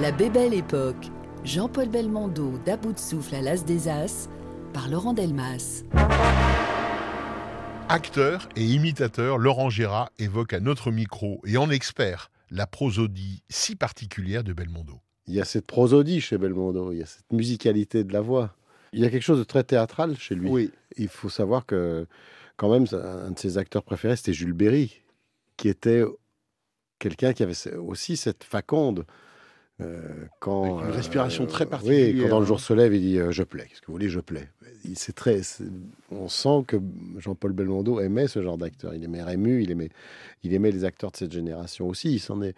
La Bébelle Époque, Jean-Paul Belmondo d'À bout de souffle à l'As des As par Laurent Delmas. Acteur et imitateur, Laurent Gérard évoque à notre micro et en expert la prosodie si particulière de Belmondo. Il y a cette prosodie chez Belmondo, il y a cette musicalité de la voix. Il y a quelque chose de très théâtral chez lui. Oui. Il faut savoir que, quand même, un de ses acteurs préférés, c'était Jules Berry, qui était quelqu'un qui avait aussi cette faconde euh, quand, une respiration très particulière. Oui, quand dans le jour se lève, il dit euh, Je plais. Qu'est-ce que vous voulez Je plais? C'est très, on sent que Jean-Paul Belmondo aimait ce genre d'acteur. Il aimait Rému, il aimait, il aimait les acteurs de cette génération aussi. Il s'en est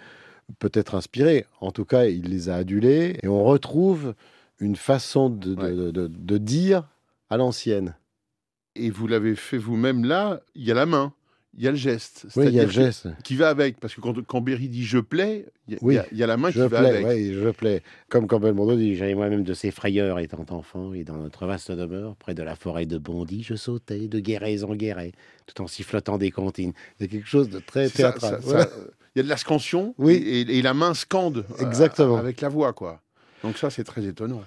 peut-être inspiré. En tout cas, il les a adulés. Et on retrouve une façon de, de, de dire à l'ancienne. Et vous l'avez fait vous-même là, il y a la main il y a le geste. Oui, il y a le geste. Qui va avec. Parce que quand, quand Berry dit je plais, il y, a, il y a la main qui va avec. Oui, je plais. Comme quand Belmondo dit J'avais moi-même de ces frayeurs étant enfant, et dans notre vaste demeure, près de la forêt de Bondy, je sautais de guérets en guérets, tout en sifflotant des comptines. C'est quelque chose de très théâtral. Il y a de la scansion, oui. et, la main scande euh, avec la voix, quoi. Donc ça, c'est très étonnant.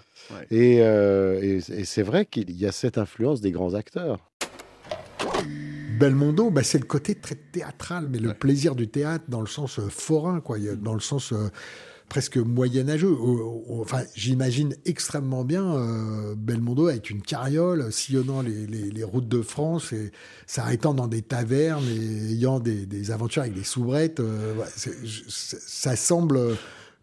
Et, euh, et c'est vrai qu'il y a cette influence des grands acteurs. Belmondo, bah, c'est le côté très théâtral, mais le plaisir du théâtre dans le sens euh, forain, quoi, dans le sens euh, presque moyenâgeux. Enfin, j'imagine extrêmement bien euh, Belmondo avec une carriole sillonnant les, routes de France et s'arrêtant dans des tavernes et ayant des, aventures avec des soubrettes. ça semble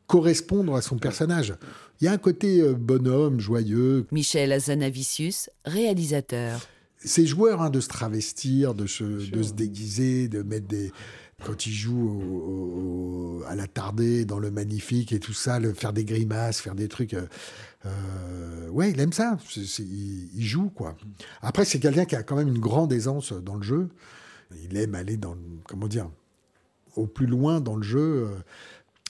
correspondre à son personnage. Il y a un côté bonhomme, joyeux. Michel Azanavicius, réalisateur ces joueurs hein, de se travestir, de se, de se déguiser, de mettre des. Quand ils jouent à la tardée, dans le magnifique et tout ça, le, faire des grimaces, faire des trucs. Euh, euh, ouais, il aime ça. il, joue, quoi. Après, c'est quelqu'un qui a quand même une grande aisance dans le jeu. Il aime aller dans. Comment dire Au plus loin dans le jeu.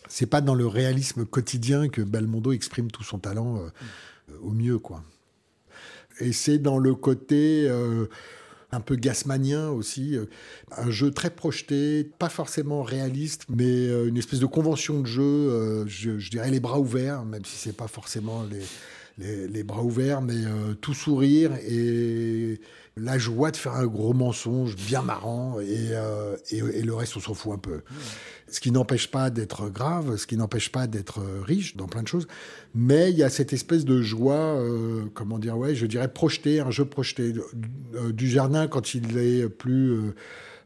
C'est pas dans le réalisme quotidien que Belmondo exprime tout son talent euh, au mieux, quoi. Et c'est dans le côté euh, un peu gasmanien aussi, euh, un jeu très projeté, pas forcément réaliste, mais euh, une espèce de convention de jeu, je, dirais les bras ouverts, même si c'est pas forcément les, les, les, bras ouverts, mais tout sourire et la joie de faire un gros mensonge bien marrant et, et, et le reste on s'en fout un peu. Ce qui n'empêche pas d'être grave, ce qui n'empêche pas d'être riche dans plein de choses. Mais il y a cette espèce de joie, euh, comment dire, ouais, je dirais projeté, un jeu projeté. Euh, du jardin, quand il est plus euh,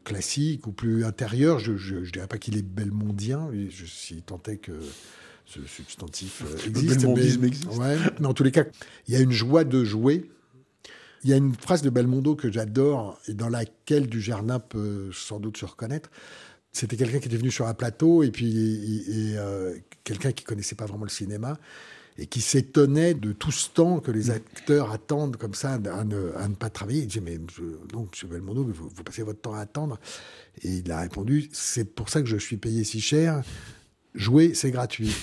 classique ou plus intérieur, je ne dirais pas qu'il est belmondien, je suis tenté que ce substantif existe. Le existe. Ouais, mais en tous les cas, il y a une joie de jouer. Il y a une phrase de Belmondo que j'adore et dans laquelle Dujardin peut sans doute se reconnaître c'était quelqu'un qui était venu sur un plateau et puis euh, quelqu'un qui connaissait pas vraiment le cinéma et qui s'étonnait de tout ce temps que les acteurs attendent comme ça à ne, pas travailler. Il disait, mais donc, M. Belmondo, vous, vous, passez votre temps à attendre. Et il a répondu, c'est pour ça que je suis payé si cher. Jouer, c'est gratuit.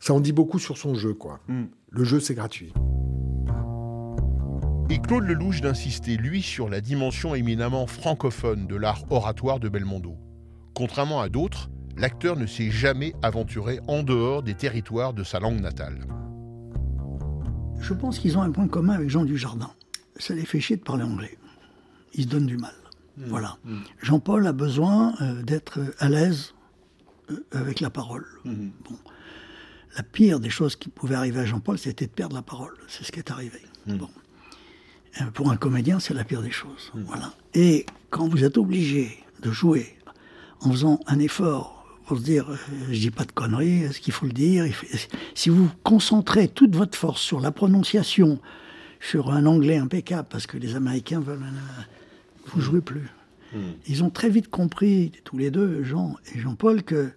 Ça en dit beaucoup sur son jeu, quoi. Hmm. Le jeu, c'est gratuit. Et Claude Lelouch d'insister, lui, sur la dimension éminemment francophone de l'art oratoire de Belmondo. Contrairement à d'autres, l'acteur ne s'est jamais aventuré en dehors des territoires de sa langue natale. Je pense qu'ils ont un point commun avec Jean Dujardin. Ça les fait chier de parler anglais. Ils se donnent du mal. Hmm. Voilà. Hmm. Jean-Paul a besoin euh, d'être à l'aise euh, avec la parole. Hmm. Bon. La pire des choses qui pouvaient arriver à Jean-Paul, c'était de perdre la parole. C'est ce qui est arrivé. Bon. Euh, pour un comédien, c'est la pire des choses. Voilà. Et quand vous êtes obligé de jouer en faisant un effort pour se dire, euh, je dis pas de conneries, est-ce qu'il faut le dire Si vous concentrez toute votre force sur la prononciation, sur un anglais impeccable, parce que les Américains veulent, vous jouez plus. Hmm. Ils ont très vite compris, tous les deux, Jean et Jean-Paul, que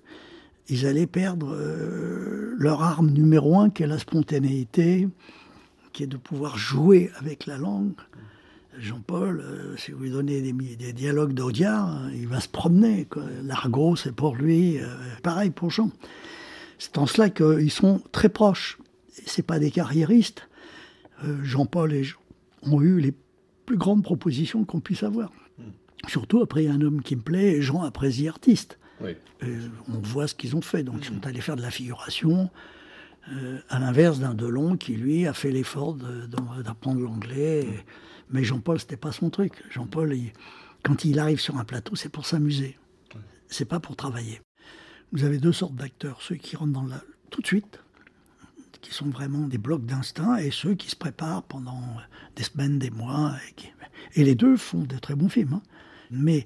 ils allaient perdre euh, leur arme numéro un, qui est la spontanéité, qui est de pouvoir jouer avec la langue. Jean-Paul, euh, si vous lui donnez des, dialogues d'Audiard, hein, il va se promener. L'argot, c'est pour lui. Euh, pareil pour Jean. C'est en cela qu'ils sont très proches. Ce pas des carriéristes. Euh, Jean-Paul et Jean ont eu les plus grandes propositions qu'on puisse avoir. Surtout après un homme qui me plaît, Jean après The Artist. on voit ce qu'ils ont fait. Donc, ils sont allés faire de la figuration. Euh, à l'inverse d'un Delon qui, lui, a fait l'effort d'apprendre l'anglais. Mais Jean-Paul, c'était pas son truc. Jean-Paul, quand il arrive sur un plateau, c'est pour s'amuser. C'est pas pour travailler. Vous avez deux sortes d'acteurs, ceux qui rentrent dans la tout de suite, qui sont vraiment des blocs d'instinct, et ceux qui se préparent pendant des semaines, des mois. Et, les deux font de très bons films. Hein. Mais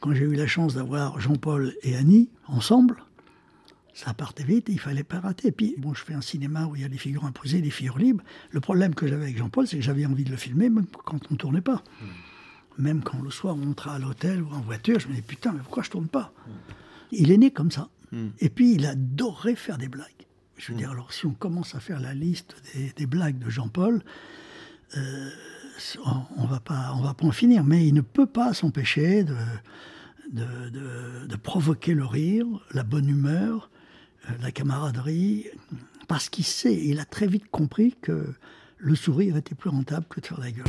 quand j'ai eu la chance d'avoir Jean-Paul et Annie ensemble, ça partait vite, il fallait pas rater. Et puis, bon, je fais un cinéma où il y a des figures imposées, des figures libres. Le problème que j'avais avec Jean-Paul, c'est que j'avais envie de le filmer même quand on ne tournait pas. Hmm. Même quand le soir on rentrait à l'hôtel ou en voiture, je me disais putain, mais pourquoi je tourne pas? Hmm. Il est né comme ça. Hmm. Et puis, il adorait faire des blagues. Je veux dire, alors si on commence à faire la liste des, blagues de Jean-Paul, euh, on, ne va pas, on va pas en finir. Mais il ne peut pas s'empêcher de, de, de, provoquer le rire, la bonne humeur, la camaraderie, parce qu'il sait, il a très vite compris que le sourire était plus rentable que de faire la gueule.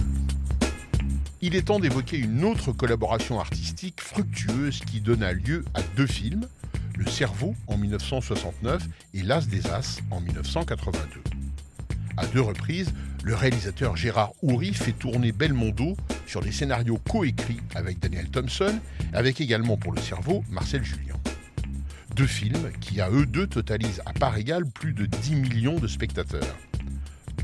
Il est temps d'évoquer une autre collaboration artistique fructueuse qui donna lieu à deux films, Le Cerveau en 1969 et L'As des As en 1982. À deux reprises, le réalisateur Gérard Houry fait tourner Belmondo sur des scénarios coécrits avec Daniel Thompson, avec également pour Le Cerveau Marcel Julien. Deux films qui, à eux deux, totalisent à part égale plus de 10 millions de spectateurs.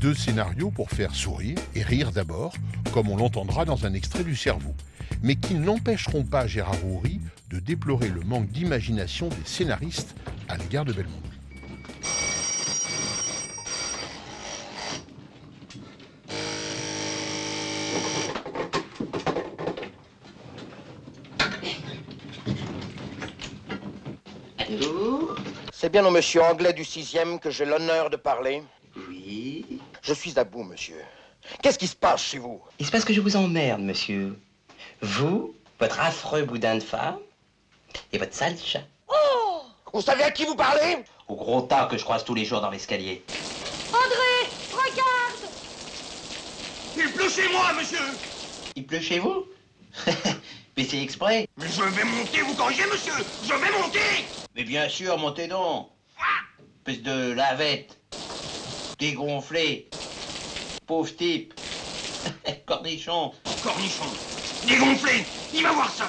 Deux scénarios pour faire sourire et rire d'abord, comme on l'entendra dans un extrait du cerveau, mais qui n'empêcheront pas Gérard Houry de déplorer le manque d'imagination des scénaristes à l'égard de Belmondo. C'est bien au monsieur anglais du sixième que j'ai l'honneur de parler Oui. Je suis à bout, monsieur. Qu'est-ce qui se passe chez vous? Il se passe que je vous emmerde, monsieur. Vous, votre affreux boudin de femme et votre sale chat. Oh Vous savez à qui vous parlez? Au gros tas que je croise tous les jours dans l'escalier. André, regarde Il pleut chez moi, monsieur Il pleut chez vous? Mais c'est exprès. Mais je vais monter vous corriger, monsieur Je vais monter Mais bien sûr, montez donc. Espèce de lavette. Dégonflé Pauvre type. Cornichon. Cornichon. Dégonflé. Il va voir ça.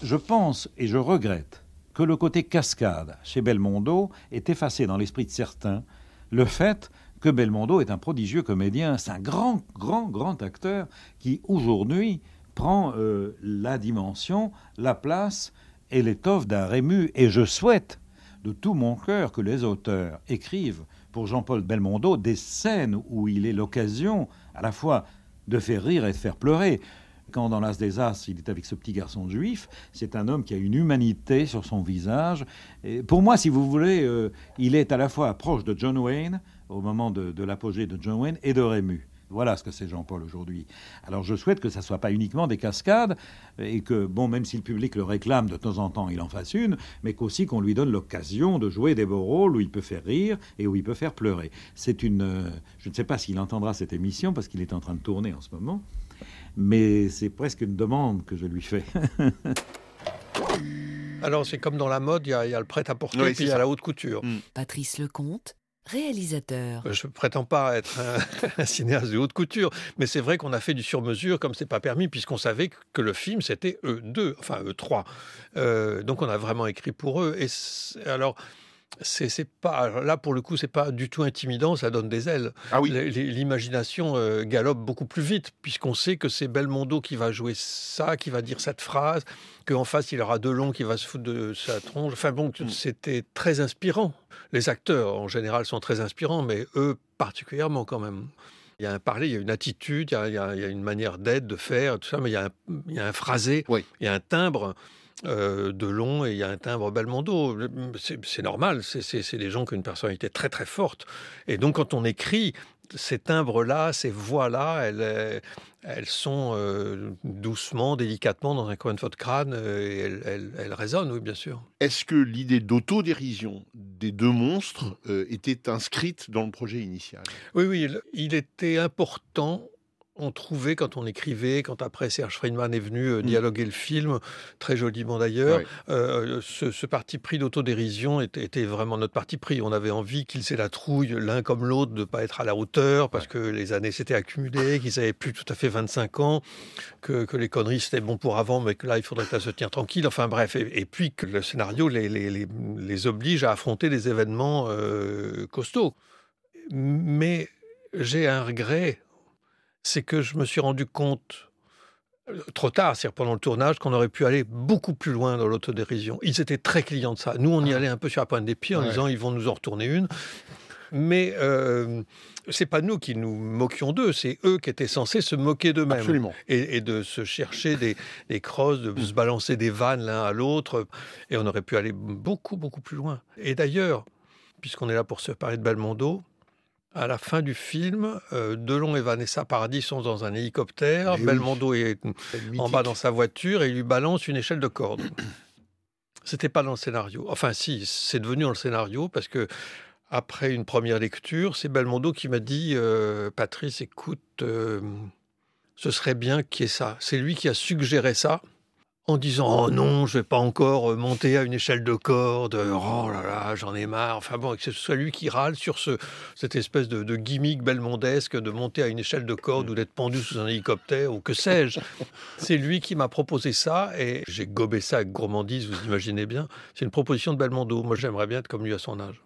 Je pense et je regrette que le côté cascade chez Belmondo ait effacé dans l'esprit de certains le fait que Belmondo est un prodigieux comédien, c'est un grand, grand, grand acteur qui aujourd'hui prend euh, la dimension, la place et l'étoffe d'un Rému. Et je souhaite de tout mon cœur que les auteurs écrivent pour Jean-Paul Belmondo des scènes où il est l'occasion à la fois de faire rire et de faire pleurer. Quand dans l'As des As, il est avec ce petit garçon juif, c'est un homme qui a une humanité sur son visage. Et pour moi, si vous voulez, euh, il est à la fois proche de John Wayne, au moment de, de l'apogée de John Wayne, et de Rému. Voilà ce que c'est Jean-Paul aujourd'hui. Alors je souhaite que ça ne soit pas uniquement des cascades et que, bon, même si le public le réclame de temps en temps, il en fasse une, mais qu'aussi qu'on lui donne l'occasion de jouer des beaux rôles où il peut faire rire et où il peut faire pleurer. C'est une. Euh, je ne sais pas s'il entendra cette émission parce qu'il est en train de tourner en ce moment, mais c'est presque une demande que je lui fais. Alors c'est comme dans la mode, il y, a le prêt-à-porter et puis il y a la haute couture. Patrice Lecomte réalisateur. Euh, je prétends pas être un, cinéaste de haute couture, mais c'est vrai qu'on a fait du sur-mesure comme c'est pas permis, puisqu'on savait que le film c'était eux 2 enfin eux 3 euh, donc on a vraiment écrit pour eux. Et alors c'est pas là pour le coup c'est pas du tout intimidant ça donne des ailes. Ah oui. l'imagination euh, galope beaucoup plus vite puisqu'on sait que c'est Belmondo qui va jouer ça qui va dire cette phrase qu'en face il aura Delon qui va se foutre de sa tronche. Enfin bon mm. c'était très inspirant. Les acteurs en général sont très inspirants mais eux particulièrement quand même. Il y a un parler, il y a une attitude, il y a, une manière d'être, de faire, tout ça, mais il y a un, il y a un phrasé, il y a un timbre euh, de long et il y a un timbre Belmondo. C'est normal, c'est des gens qui ont une personnalité très très forte. Et donc quand on écrit, ces timbres-là, ces voix-là, elles, elles sont euh, doucement, délicatement dans un coin de votre crâne euh, et elles, résonnent, oui, bien sûr. Est-ce que l'idée d'autodérision des deux monstres était inscrite dans le projet initial? Oui, oui, il était important on trouvait quand on écrivait, quand après Serge Friedman est venu euh, Mm. dialoguer le film, très joliment d'ailleurs, Oui. euh, ce, ce parti pris d'autodérision était, était vraiment notre parti pris. On avait envie qu'ils aient la trouille, l'un comme l'autre, de ne pas être à la hauteur, parce que les années s'étaient accumulées, qu'ils n'avaient plus tout à fait 25 ans, que, que les conneries c'était bon pour avant, mais que là, il faudrait que ça se tient tranquille. Enfin bref, et, et puis que le scénario les, les- les- les oblige à affronter des événements euh, costauds. Mais j'ai un regret, c'est que je me suis rendu compte euh, trop tard, c'est-à-dire pendant le tournage, qu'on aurait pu aller beaucoup plus loin dans l'autodérision. Ils étaient très clients de ça. Nous, on y allait un peu sur la pointe des pieds en Ouais. disant ils vont nous en retourner une. Mais euh, c'est pas nous qui nous moquions d'eux, c'est eux qui étaient censés se moquer d'eux-mêmes. Absolument. Et, et de se chercher des, des crosses, de se balancer des vannes l'un à l'autre. Et on aurait pu aller beaucoup, beaucoup plus loin. Et d'ailleurs, puisqu'on est là pour se parler de Belmondo, à la fin du film, euh, Delon et Vanessa Paradis sont dans un hélicoptère. Oui. Belmondo est en bas dans sa voiture et il lui balance une échelle de corde. C'était pas dans le scénario. Enfin, si, c'est devenu dans le scénario parce que après une première lecture, c'est Belmondo qui m'a dit euh, Patrice, écoute, euh, ce serait bien qu'il y ait ça. C'est lui qui a suggéré ça en disant Oh non, je vais pas encore euh, monter à une échelle de corde. Oh là là, j'en ai marre. Enfin bon, que ce soit lui qui râle sur ce, cette espèce de, de gimmick belmondesque de monter à une échelle de corde ou d'être pendu sous un hélicoptère ou que sais-je. C'est lui qui m'a proposé ça et j'ai gobé ça avec gourmandise, vous imaginez bien. C'est une proposition de Belmondo. Moi, j'aimerais bien être comme lui à son âge.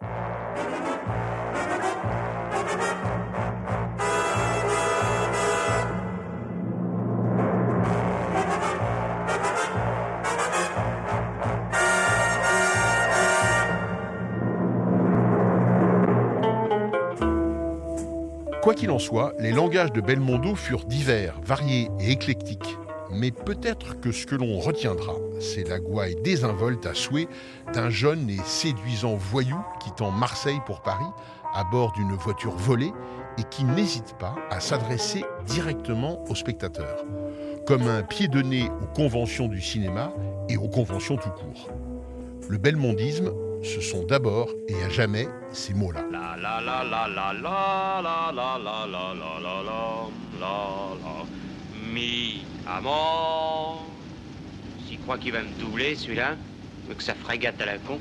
Quoi qu'il en soit, les langages de Belmondo furent divers, variés et éclectiques. Mais peut-être que ce que l'on retiendra, c'est la gouaille désinvolte à souhait d'un jeune et séduisant voyou quittant Marseille pour Paris à bord d'une voiture volée et qui n'hésite pas à s'adresser directement aux spectateurs, comme un pied de nez aux conventions du cinéma et aux conventions tout court. Le belmondisme, ce sont d'abord et à jamais ces mots-là. Mi, amant. S'il croit qu'il va me doubler, celui-là, que ça frégate à la con.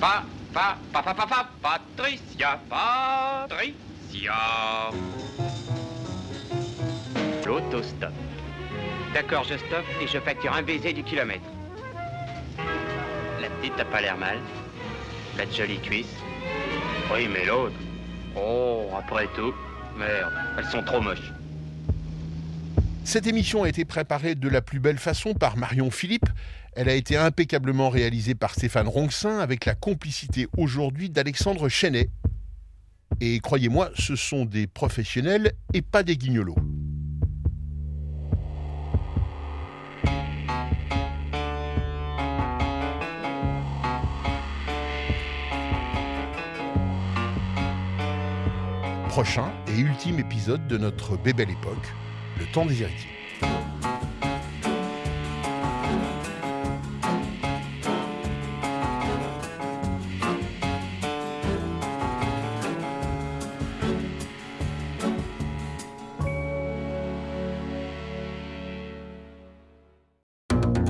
Pa, pa, pa, pa, pa, pa, Patricia, Patricia. L'autostop. D'accord, je stoppe et je facture un baiser du kilomètre. T'as pas l'air mal. La de jolie cuisse. Oui, mais l'autre. Oh, après tout. Merde, elles sont trop moches. Cette émission a été préparée de la plus belle façon par Marion Philippe. Elle a été impeccablement réalisée par Stéphane Ronxin avec la complicité aujourd'hui d'Alexandre Chenet. Et croyez-moi, ce sont des professionnels et pas des guignolos. Prochain et ultime épisode de notre bébelle époque, le temps des héritiers.